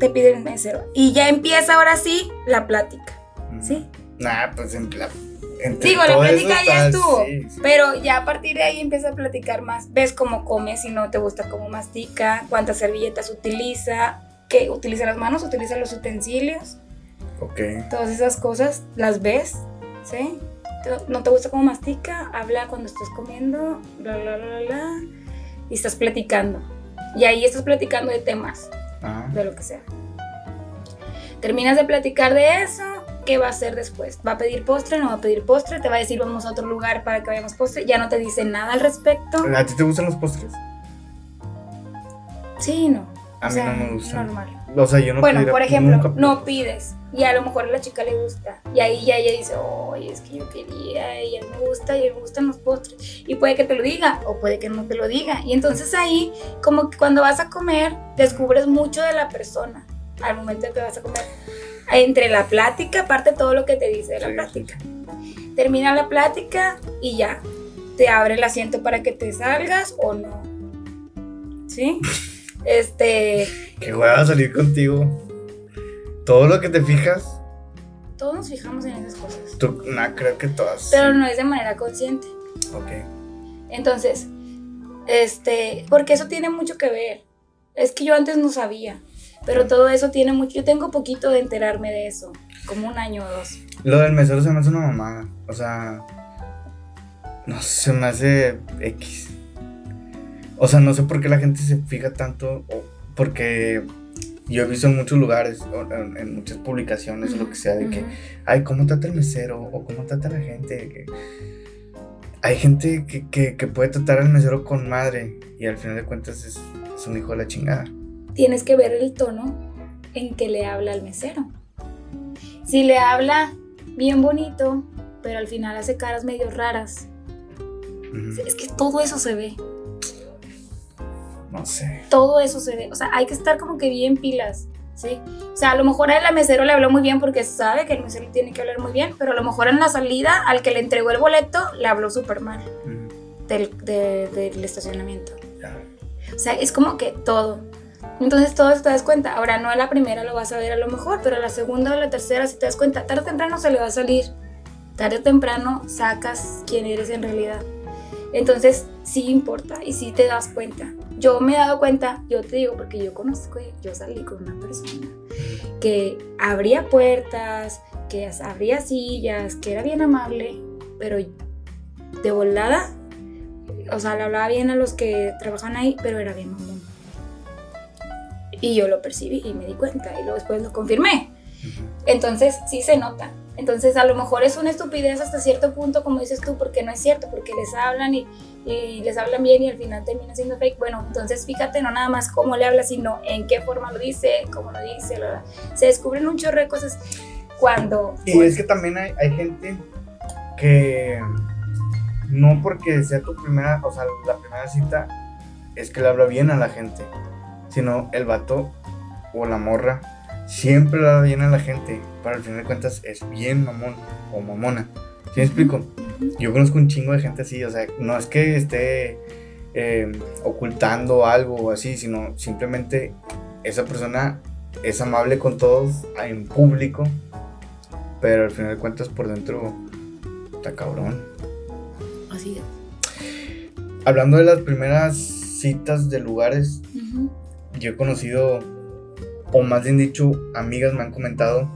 A: te pide el mesero. Y ya empieza ahora sí la plática, ¿sí?
B: Nah, pues en la. entre
A: Digo, la plática ya estuvo.
B: sí, sí.
A: Pero ya a partir de ahí empieza a platicar más. Ves cómo come, si no te gusta cómo mastica, cuántas servilletas utiliza, que utiliza las manos, utiliza los utensilios.
B: Ok.
A: Todas esas cosas las ves, ¿sí? Te- No te gusta cómo mastica, habla cuando estás comiendo, bla, bla, bla, bla, bla, y estás platicando. Y ahí estás platicando de temas,
B: Ajá.
A: de lo que sea. Terminas de platicar de eso, ¿qué va a hacer después? ¿Va a pedir postre? ¿No va a pedir postre? ¿Te va a decir vamos a otro lugar para que vayamos postre? Ya no te dice nada al respecto.
B: ¿A ti te gustan los postres?
A: Sí, no.
B: A
A: O
B: mí
A: sea,
B: no me gustan.
A: Normal.
B: O sea, yo no
A: bueno, por ejemplo,
B: nunca-
A: no pides y a lo mejor a la chica le gusta y ahí ya ella dice, oye, es que yo quería y él me gusta y él me gustan los postres y puede que te lo diga o puede que no te lo diga y entonces ahí como que cuando vas a comer descubres mucho de la persona al momento que vas a comer entre la plática aparte todo lo que te dice de la
B: Sí, sí,
A: plática termina la plática y ya te abre el asiento para que te salgas o no ¿sí? este
B: Que hueva salir contigo. Todo lo que te fijas,
A: todos nos fijamos en esas cosas
B: tú, no, creo que todas.
A: pero
B: sí.
A: no es de manera consciente.
B: Ok.
A: Entonces, este, porque eso tiene mucho que ver. Es que yo antes no sabía, pero todo eso tiene mucho. Yo tengo poquito de enterarme de eso, como un año o dos.
B: Lo del mesero se me hace una mamada. O sea. No sé, se me hace X. O sea, no sé por qué la gente se fija tanto. porque yo he visto en muchos lugares, en, en muchas publicaciones o lo que sea, de que, ay, ¿cómo trata el mesero? O ¿cómo trata la gente? Que- Hay gente que, que- que puede tratar al mesero con madre y al final de cuentas es, es un hijo de la chingada.
A: Tienes que ver el tono en que le habla al mesero. Si le habla bien bonito, pero al final hace caras medio raras. Es que todo eso se ve.
B: No sé.
A: todo eso se ve. O sea, hay que estar como que bien pilas, ¿sí? O sea, a lo mejor a él, al mesero le habló muy bien porque sabe que el mesero tiene que hablar muy bien, pero a lo mejor en la salida, al que le entregó el boleto, le habló súper mal
B: Ujú.
A: del, de- del estacionamiento.
B: Ya.
A: O sea, es como que todo. Entonces todo eso te das cuenta. Ahora no a la primera lo vas a ver a lo mejor, pero a la segunda o la tercera si te das cuenta, tarde o temprano se le va a salir. Tarde o temprano sacas quién eres en realidad. Entonces sí importa y sí te das cuenta. Yo me he dado cuenta, yo te digo porque yo conozco, yo salí con una persona que abría puertas, que abría sillas, que era bien amable, pero de volada, o sea, le hablaba bien a los que trabajaban ahí, pero era bien mamón. Y yo lo percibí y me di cuenta y luego después lo confirmé. Entonces sí se nota. Entonces a lo mejor es una estupidez hasta cierto punto, como dices tú, porque no es cierto, porque les hablan y, y les hablan bien y al final termina siendo fake. Bueno, entonces fíjate no nada más cómo le habla, sino en qué forma lo dice, cómo lo dice. Se descubren un chorro de cosas cuando...
B: Y es que también hay, hay gente que no porque sea tu primera, o sea, la primera cita es que le habla bien a la gente, sino el vato o la morra siempre le habla bien a la gente, pero al final de cuentas es bien mamón o mamona. ¿Sí me explico? Yo conozco un chingo de gente así, o sea, no es que esté eh, ocultando algo o así, sino simplemente esa persona es amable con todos en público, pero al final de cuentas por dentro está cabrón.
A: Así es.
B: Hablando de las primeras citas de lugares, yo he conocido, o más bien dicho, amigas me han comentado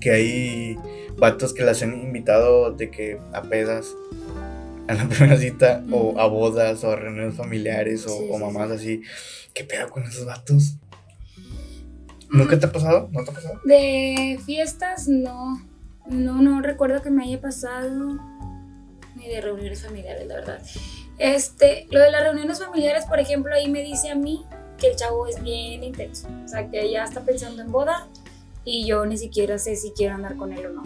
B: que hay vatos que las han invitado de que a pedas a la primera cita o
A: Ujú.
B: a bodas o a reuniones familiares o,
A: Sí,
B: o
A: sí,
B: mamás así. ¿Qué pedo con esos vatos? ¿Nunca te ha pasado? ¿No te ha pasado?
A: De fiestas, no. No, no recuerdo que me haya pasado. Ni de reuniones familiares, la verdad. Este, lo de las reuniones familiares, por ejemplo, ahí me dice a mí que el chavo es bien intenso. O sea, que ya está pensando en boda y yo ni siquiera sé si quiero andar con él o no.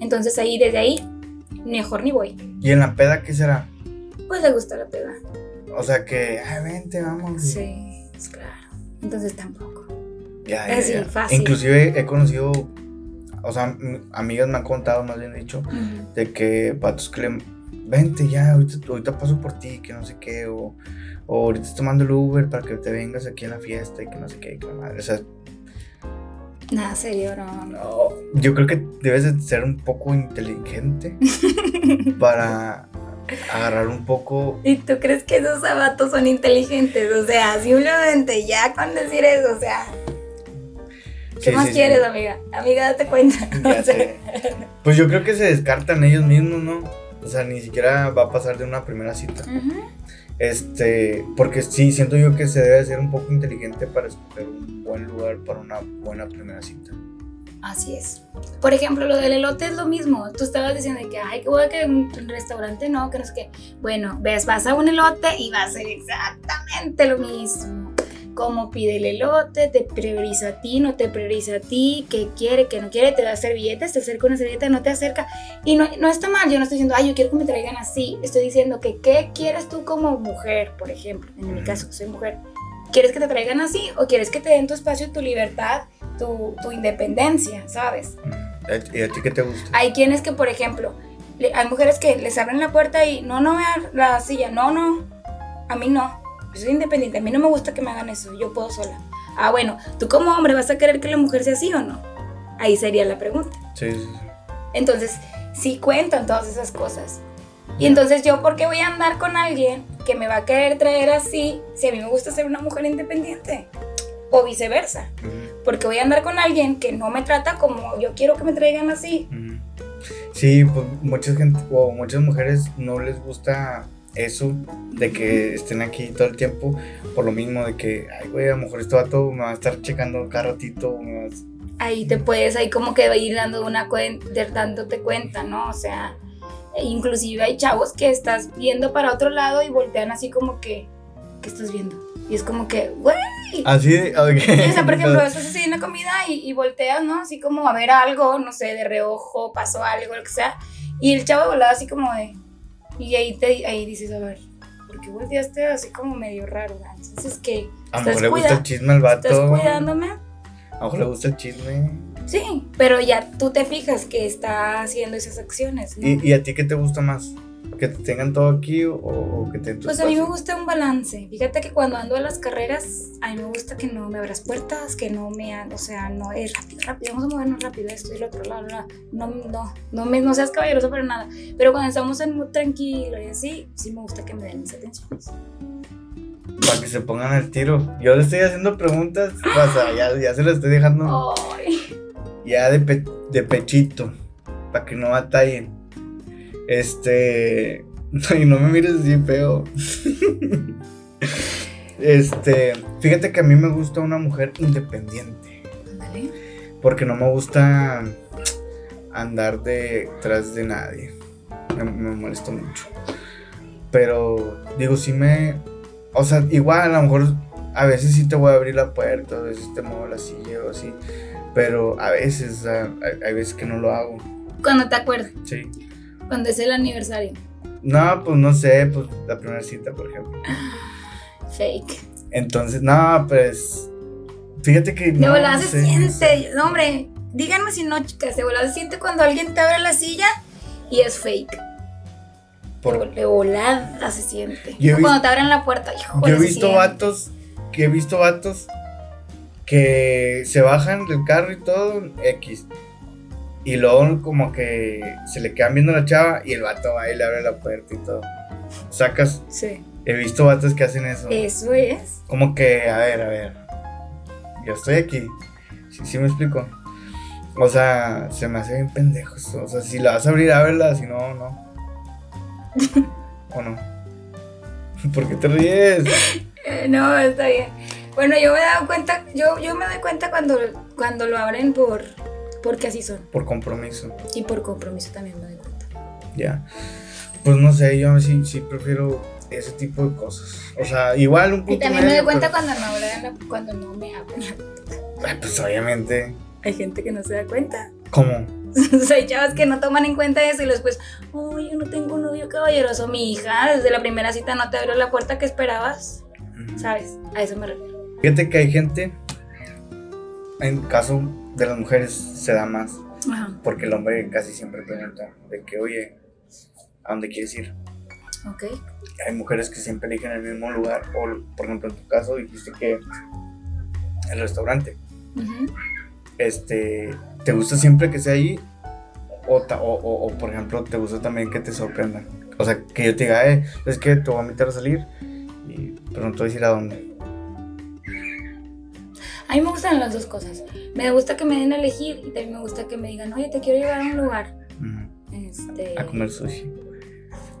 A: Entonces ahí, desde ahí, mejor ni voy.
B: ¿Y en la peda qué será?
A: Pues le gusta la peda.
B: O sea que, ay, vente, vamos.
A: Sí, pues claro. Entonces tampoco.
B: Ya, ya,
A: Así,
B: ya.
A: fácil.
B: Inclusive he conocido, o sea, amigas me han contado, más bien dicho, de que vatos que le vente ya, ahorita, ahorita paso por ti, que no sé qué, o, o ahorita estoy tomando el Uber para que te vengas aquí en la fiesta y que no sé qué, que la madre. O sea,
A: Nada serio, no.
B: no, yo creo que debes de ser un poco inteligente para agarrar un poco.
A: ¿Y tú crees que esos zapatos son inteligentes? O sea, simplemente ya con decir eso, o sea, ¿Qué
B: Sí,
A: más
B: sí,
A: quieres,
B: sí.
A: amiga? Amiga, date cuenta.
B: Ya sé. Pues yo creo que se descartan ellos mismos, ¿no? O sea, ni siquiera va a pasar de una primera cita. Este, porque sí, siento yo que se debe ser un poco inteligente para escoger un buen lugar para una buena primera cita.
A: Así es. Por ejemplo, lo del elote es lo mismo. Tú estabas diciendo que, ay, que voy a que un restaurante no, que no sé qué. Bueno, ves, vas a un elote y va a ser exactamente lo mismo. Cómo pide el elote, te prioriza a ti, no te prioriza a ti, qué quiere, qué no quiere, te da servilletas, te acerca una servilleta, no te acerca. Y no, no está mal, yo no estoy diciendo, ay, yo quiero que me traigan así. Estoy diciendo que, ¿qué quieres tú como mujer, por ejemplo? En mi caso, soy mujer. ¿Quieres que te traigan así o quieres que te den tu espacio, tu libertad, tu, tu independencia, ¿sabes?
B: ¿Y a ti qué te gusta?
A: Hay quienes que, por ejemplo, hay mujeres que les abren la puerta y no, no la silla, no, no, a mí no, soy independiente, a mí no me gusta que me hagan eso, yo puedo sola. Ah, bueno, tú como hombre vas a querer que la mujer sea así o no? Ahí sería la pregunta.
B: Sí, sí, sí.
A: Entonces, sí cuentan todas esas cosas. Y entonces yo, ¿por qué voy a andar con alguien que me va a querer traer así si a mí me gusta ser una mujer independiente? O viceversa.
B: Ujú,
A: Porque voy a andar con alguien que no me trata como yo quiero que me traigan así.
B: Sí, pues mucha gente o muchas mujeres no les gusta eso de que estén aquí todo el tiempo por lo mismo de que, ay, güey, a lo mejor este vato me va a estar checando cada ratito, me va a-
A: ahí te puedes ahí como que ir dando una cuenta, dándote cuenta, ¿no? O sea, e inclusive hay chavos que estás viendo para otro lado y voltean así como que, ¿qué estás viendo? Y es como que, güey,
B: Así, de- ok.
A: Sí, o sea, por ejemplo, estás así en la comida y, y volteas, ¿no? Así como a ver algo, no sé, de reojo, pasó algo, lo que sea. Y el chavo volaba así como de... Y ahí, te, ahí dices, a ver, ¿por qué volteaste así como medio raro? ¿verdad? Entonces, que
B: a lo mejor le gusta el chisme al vato.
A: estás cuidándome.
B: A lo mejor le gusta el chisme.
A: Sí, pero ya tú te fijas que está haciendo esas acciones, ¿no?
B: ¿Y, y a ti qué te gusta más? ¿Que te tengan todo aquí o, o que te
A: Pues a mí me
B: espacio?
A: gusta un balance. Fíjate que cuando ando a las carreras, a mí me gusta que no me abras puertas, que no me, o sea, no es rápido, rápido, vamos a movernos rápido, esto y lo otro, la, la, la. No, no, no, me, no seas caballeroso para nada. Pero cuando estamos en mood tranquilo y así, sí me gusta que me den mis atenciones.
B: Para que se pongan al tiro. Yo le estoy haciendo preguntas, o sea, ya, ya se las estoy dejando
A: Ay,
B: ya de, pe- de pechito, para que no batallen. Este. Y no me mires así feo. Este. Fíjate que a mí me gusta una mujer independiente.
A: ándale.
B: Porque no me gusta andar detrás de nadie. Me, me molesta mucho. Pero, digo, sí me. O sea, igual a lo mejor a veces sí te voy a abrir la puerta, a veces te muevo la silla o así. Pero a veces, sea, hay, hay veces que no lo hago.
A: Cuando te acuerdas,
B: Sí.
A: Cuando es el aniversario.
B: No, pues no sé, pues la primera cita, por ejemplo.
A: Fake.
B: Entonces, no, pues. Fíjate que.
A: De
B: no,
A: volada
B: no
A: se
B: sé, no sé.
A: siente. No, hombre, díganme si no, chicas. De volada se siente cuando alguien te abre la silla y es fake.
B: Por-
A: De volada se siente.
B: Yo
A: cuando te abren la puerta, hijo
B: Yo he visto vatos, que he visto vatos que se bajan del carro y todo, X. Y luego como que se le quedan viendo a la chava y el vato va y le abre la puerta y todo. Sacas,
A: Sí.
B: he visto vatos que hacen eso.
A: Eso es.
B: Como que, a ver, a ver. Yo estoy aquí. Sí, sí me explico. O sea, se me hace bien pendejos. O sea, si la vas a abrir, ábrela, si no, no. ¿O no? ¿Por qué te ríes?
A: Eh, no, está bien. Bueno, yo me he dado cuenta, yo, yo me doy cuenta cuando, cuando lo abren por porque así son.
B: Por compromiso.
A: Y por compromiso también me doy cuenta.
B: Ya. Pues no sé, yo sí, sí prefiero ese tipo de cosas. O sea, igual un punto
A: Y también me doy cuenta
B: pero-
A: cuando no, la- cuando no me la-
B: Ay, Pues obviamente.
A: Hay gente que no se da cuenta.
B: ¿Cómo?
A: O sea, hay chavas que no toman en cuenta eso y después, oh, yo no tengo un novio caballeroso. Mi hija, desde la primera cita no te abrió la puerta que esperabas. ¿Sabes? A eso me refiero.
B: Fíjate que hay gente, en caso de las mujeres se da más,
A: Ajá.
B: porque el hombre casi siempre pregunta de que, oye, ¿a dónde quieres ir?
A: Ok.
B: Hay mujeres que siempre eligen el mismo lugar, o por ejemplo en tu caso dijiste que el restaurante, este, ¿te gusta siempre que sea ahí? O, ta- o, o- o, por ejemplo, ¿te gusta también que te sorprendan? O sea, que yo te diga, eh, es que te voy a invitar a salir, y, a decir a dónde.
A: A mí me gustan las dos cosas. Me gusta que me den a elegir y también me gusta que me digan, oye, te quiero llevar a un lugar.
B: Ujú.
A: Este,
B: A comer sushi.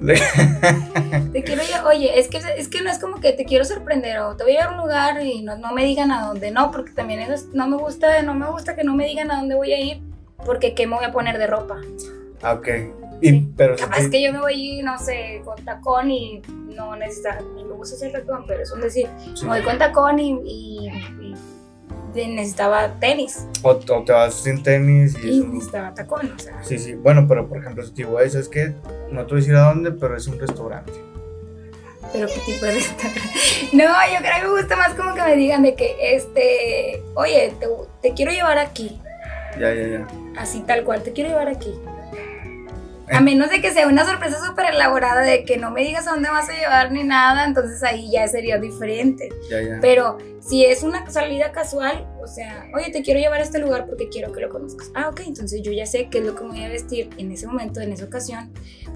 A: te quiero lle- oye, es que, es que no es como que te quiero sorprender o te voy a llevar a un lugar y no, no me digan a dónde, no, porque también eso es- no me gusta, no me gusta que no me digan a dónde voy a ir, porque qué me voy a poner de ropa.
B: Ah, ok. Y,
A: Sí.
B: pero si
A: Capaz
B: te-
A: que yo me voy, no sé, con tacón y no necesita, me gusta hacer tacón, pero es un decir,
B: sí.
A: me voy con tacón y, y- necesitaba tenis
B: o, o te vas sin tenis y
A: y
B: eso.
A: necesitaba tacón, o sea.
B: Sí, sí. Bueno, pero por ejemplo, si te digo, "Ay, ¿sabes qué? No te voy a decir a dónde, pero es un restaurante.
A: Pero qué tipo de restaurante. No, yo creo que me gusta más como que me digan de que, este, oye, te, te quiero llevar aquí.
B: Ya, ya, ya.
A: Así tal cual, te quiero llevar aquí. A menos de que sea una sorpresa súper elaborada de que no me digas a dónde vas a llevar ni nada, entonces ahí ya sería diferente.
B: Ya, ya.
A: Pero si es una salida casual, o sea, oye, te quiero llevar a este lugar porque quiero que lo conozcas. Ah, ok, entonces yo ya sé qué es lo que me voy a vestir en ese momento, en esa ocasión,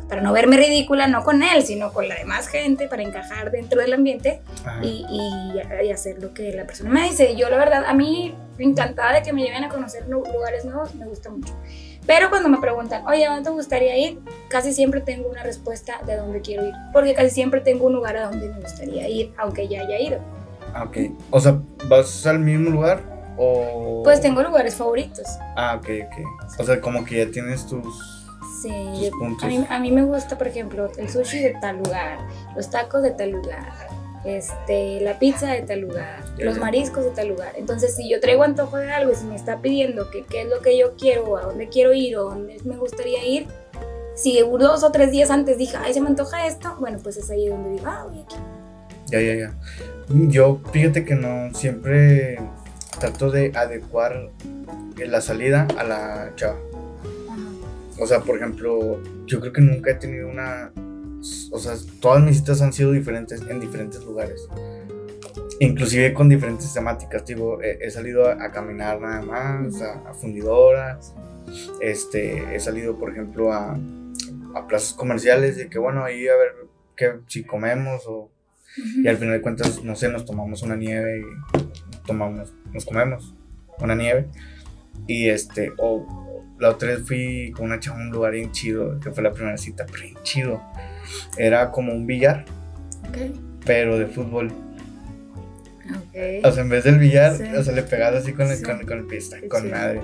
A: para no verme ridícula, no con él, sino con la demás gente, para encajar dentro del ambiente y, y- y hacer lo que la persona me dice. Yo la verdad, a mí encantada de que me lleven a conocer lu- lugares nuevos, me gusta mucho. Pero cuando me preguntan, oye, ¿a dónde te gustaría ir? Casi siempre tengo una respuesta de dónde quiero ir, porque casi siempre tengo un lugar a donde me gustaría ir, aunque ya haya ido.
B: Ah, ok. O sea, ¿vas al mismo lugar o...?
A: Pues tengo lugares favoritos.
B: Ah, ok, ok. O sea, como que ya tienes tus...
A: Sí,
B: Tus puntos.
A: a mí, a mí me gusta, por ejemplo, el sushi de tal lugar, los tacos de tal lugar, este, la pizza de tal lugar, los mariscos de tal lugar. Entonces, si yo traigo antojo de algo y si me está pidiendo que qué es lo que yo quiero, o a dónde quiero ir, o dónde me gustaría ir, si dos o tres días antes dije, ay, se me antoja esto, bueno, pues es ahí donde digo, ah, voy aquí.
B: Ya, ya, ya. Yo, fíjate que no, siempre trato de adecuar la salida a la chava. O sea, por ejemplo, yo creo que nunca he tenido una... O sea, todas mis citas han sido diferentes en diferentes lugares. Inclusive con diferentes temáticas. Digo, he, he salido a, a caminar nada más, a, a fundidoras. Este, he salido, por ejemplo, a, a plazas comerciales de que, bueno, ahí a ver qué, si comemos o... Y al final de cuentas, no sé, nos tomamos una nieve y tomamos, nos comemos una nieve. Y este, o la otra vez fui con una chava a un lugar bien chido, que fue la primera cita, pero bien chido. Era como un billar,
A: Ok,
B: pero de fútbol.
A: ok.
B: O sea, en vez del billar,
A: Sí.
B: o sea, le pegabas así con, el,
A: Sí.
B: con, con el
A: Qué
B: con madre.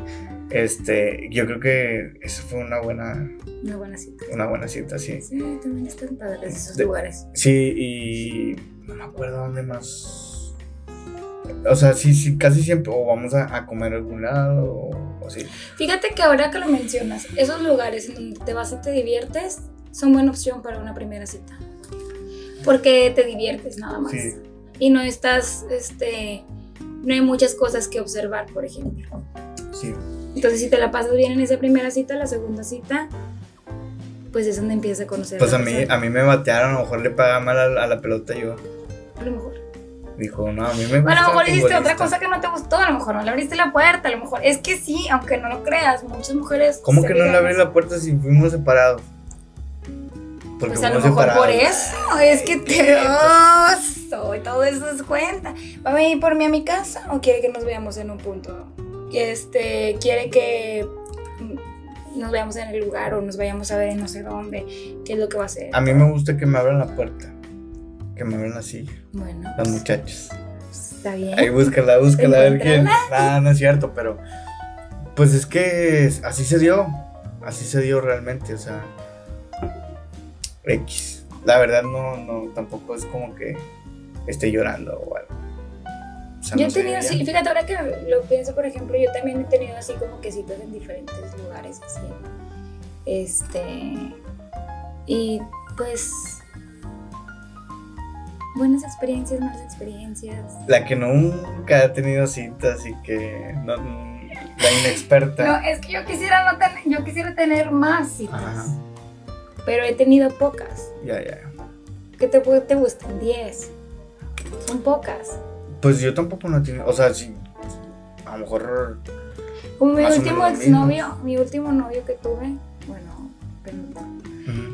B: Este, yo creo que eso fue una buena,
A: Una buena cita.
B: una buena cita, sí.
A: Sí, también están padres esos
B: De-
A: lugares.
B: Sí, y no me acuerdo dónde más. O sea, sí, sí, casi siempre, o vamos a, a comer a algún lado, o, o así.
A: Fíjate que ahora que lo mencionas, esos lugares en donde te vas y te diviertes son buena opción para una primera cita. Porque te diviertes nada más.
B: Sí.
A: Y no estás, este, no hay muchas cosas que observar, por ejemplo.
B: Sí,
A: Entonces, si te la pasas bien en esa primera cita, la segunda cita, pues es donde empiezas a conocer.
B: pues a mí,
A: persona.
B: a mí me batearon, a lo mejor le pagaba mal a, la- a la pelota yo.
A: A lo mejor.
B: Dijo, no, a mí me gusta.
A: Bueno, a lo mejor hiciste otra
B: futbolista".
A: cosa que no te gustó, a lo mejor no le abriste la puerta, a lo mejor. Es que sí, aunque no lo creas, muchas mujeres.
B: ¿Cómo que no le abrí la puerta si fuimos separados? Porque
A: Pues a lo mejor por eso, es que te oso, y todo eso es cuenta. ¿Va a venir por mí a mi casa o quiere que nos veamos en un punto? Este, quiere que nos veamos en el lugar o nos vayamos a ver en no sé dónde, qué es lo que va a hacer.
B: A mí me gusta que me abran la puerta. Que me abran la silla.
A: Bueno,
B: Los
A: pues,
B: muchachos.
A: está bien.
B: Ahí búscala, búscala, a ver quién.
A: Encuéntrala.
B: No, no es cierto, pero. Pues es que así se dio. Así se dio realmente, o sea. X. La verdad, no, no, tampoco es como que esté llorando o algo. O sea,
A: Yo
B: no
A: he tenido, sí, fíjate, ahora que lo pienso, por ejemplo, yo también he tenido así como que citas en diferentes lugares, así. Este. Y pues. Buenas experiencias, malas experiencias.
B: La que nunca ha tenido citas y que. No, la inexperta.
A: No, es que yo quisiera, no tener, yo quisiera tener más citas,
B: Ajá.
A: Pero he tenido pocas.
B: Ya, ya.
A: ¿Qué te, te gustan? 10. Son pocas.
B: Pues yo tampoco no he tenido. O sea, sí. A lo mejor.
A: Como mi último exnovio, mi último novio que tuve, bueno, penúltimo.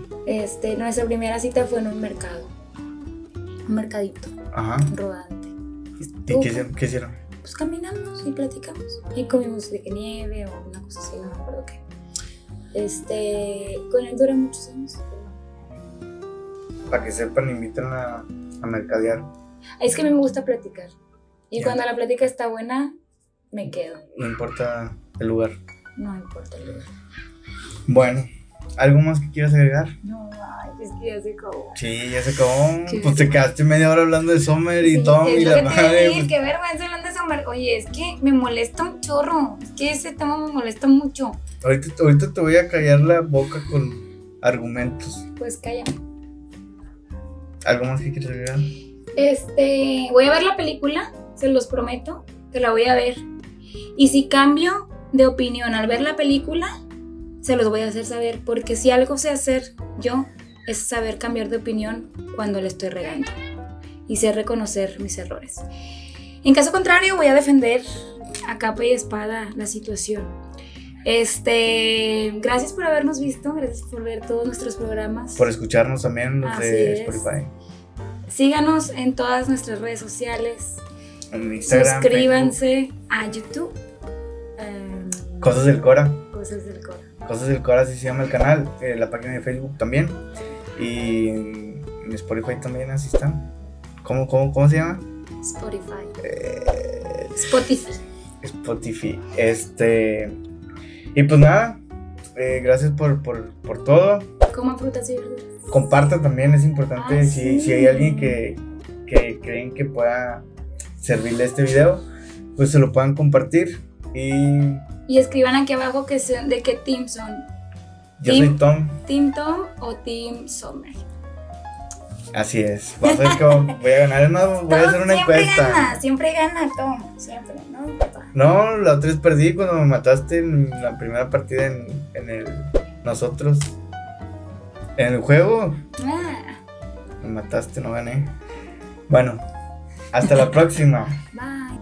B: ujú,
A: Este, nuestra primera cita fue en un mercado. Un mercadito,
B: Ajá.
A: rodante.
B: ¿Y qué, qué hicieron?
A: pues caminamos y platicamos. Y comimos de que nieve o una cosa así, no me acuerdo qué. Este, con él duré muchos años.
B: Para que sepan, invitan a, a mercadear.
A: Es que a mí me gusta platicar. Y cuando la plática está buena, me quedo.
B: No importa el lugar.
A: No importa el lugar.
B: Bueno, ¿algo más que quieras agregar?
A: No, ay, es que ya se acabó.
B: Sí, ya se acabó.
A: ¿Qué?
B: Pues te quedaste media hora hablando de Summer y
A: Sí,
B: Tom y
A: lo
B: la madre.
A: decir, qué vergüenza hablando de Summer. Oye, es que me molesta un chorro. Es que ese tema me molesta mucho.
B: Ahorita, ahorita te voy a callar la boca con argumentos.
A: Pues cállame.
B: ¿Algo más que quieras agregar?
A: Este, voy a ver la película, se los prometo, que la voy a ver. Y si cambio de opinión al ver la película, se los voy a hacer saber, porque si algo sé hacer yo es saber cambiar de opinión cuando le estoy regando y sé reconocer mis errores. En caso contrario, voy a defender a capa y espada la situación. Este, gracias por habernos visto, gracias por ver todos nuestros programas.
B: Por escucharnos también los
A: Así
B: de
A: es.
B: Spotify.
A: Síganos en todas nuestras redes sociales.
B: En Instagram.
A: Suscríbanse a YouTube. Em.
B: Cosas del Cora.
A: cosas del Cora.
B: Cosas del Cora, así se llama el canal. eh, la página de Facebook también. Y en en Spotify también, así están. ¿Cómo, cómo, cómo se llama?
A: Spotify.
B: Eh,
A: Spotify.
B: Spotify. Este. Y pues nada. eh, gracias por, por, por todo.
A: Coman frutas y verduras.
B: Compartan también, es importante.
A: Ah,
B: si,
A: sí.
B: si hay alguien que, que creen que pueda servirle este video, pues se lo puedan compartir. Y
A: Y escriban aquí abajo que se- de qué team son.
B: yo
A: Team.
B: soy Tom.
A: Team Tom o Team Summer.
B: Así es. A ver que voy a ganar. No, voy a hacer una
A: siempre
B: encuesta.
A: gana, siempre gana Tom. Siempre, ¿no?
B: No, la otra vez perdí cuando me mataste en la primera partida en, en el. Nosotros. En el juego.
A: Ah,
B: Me mataste, no gané. Bueno, hasta la próxima.
A: bye.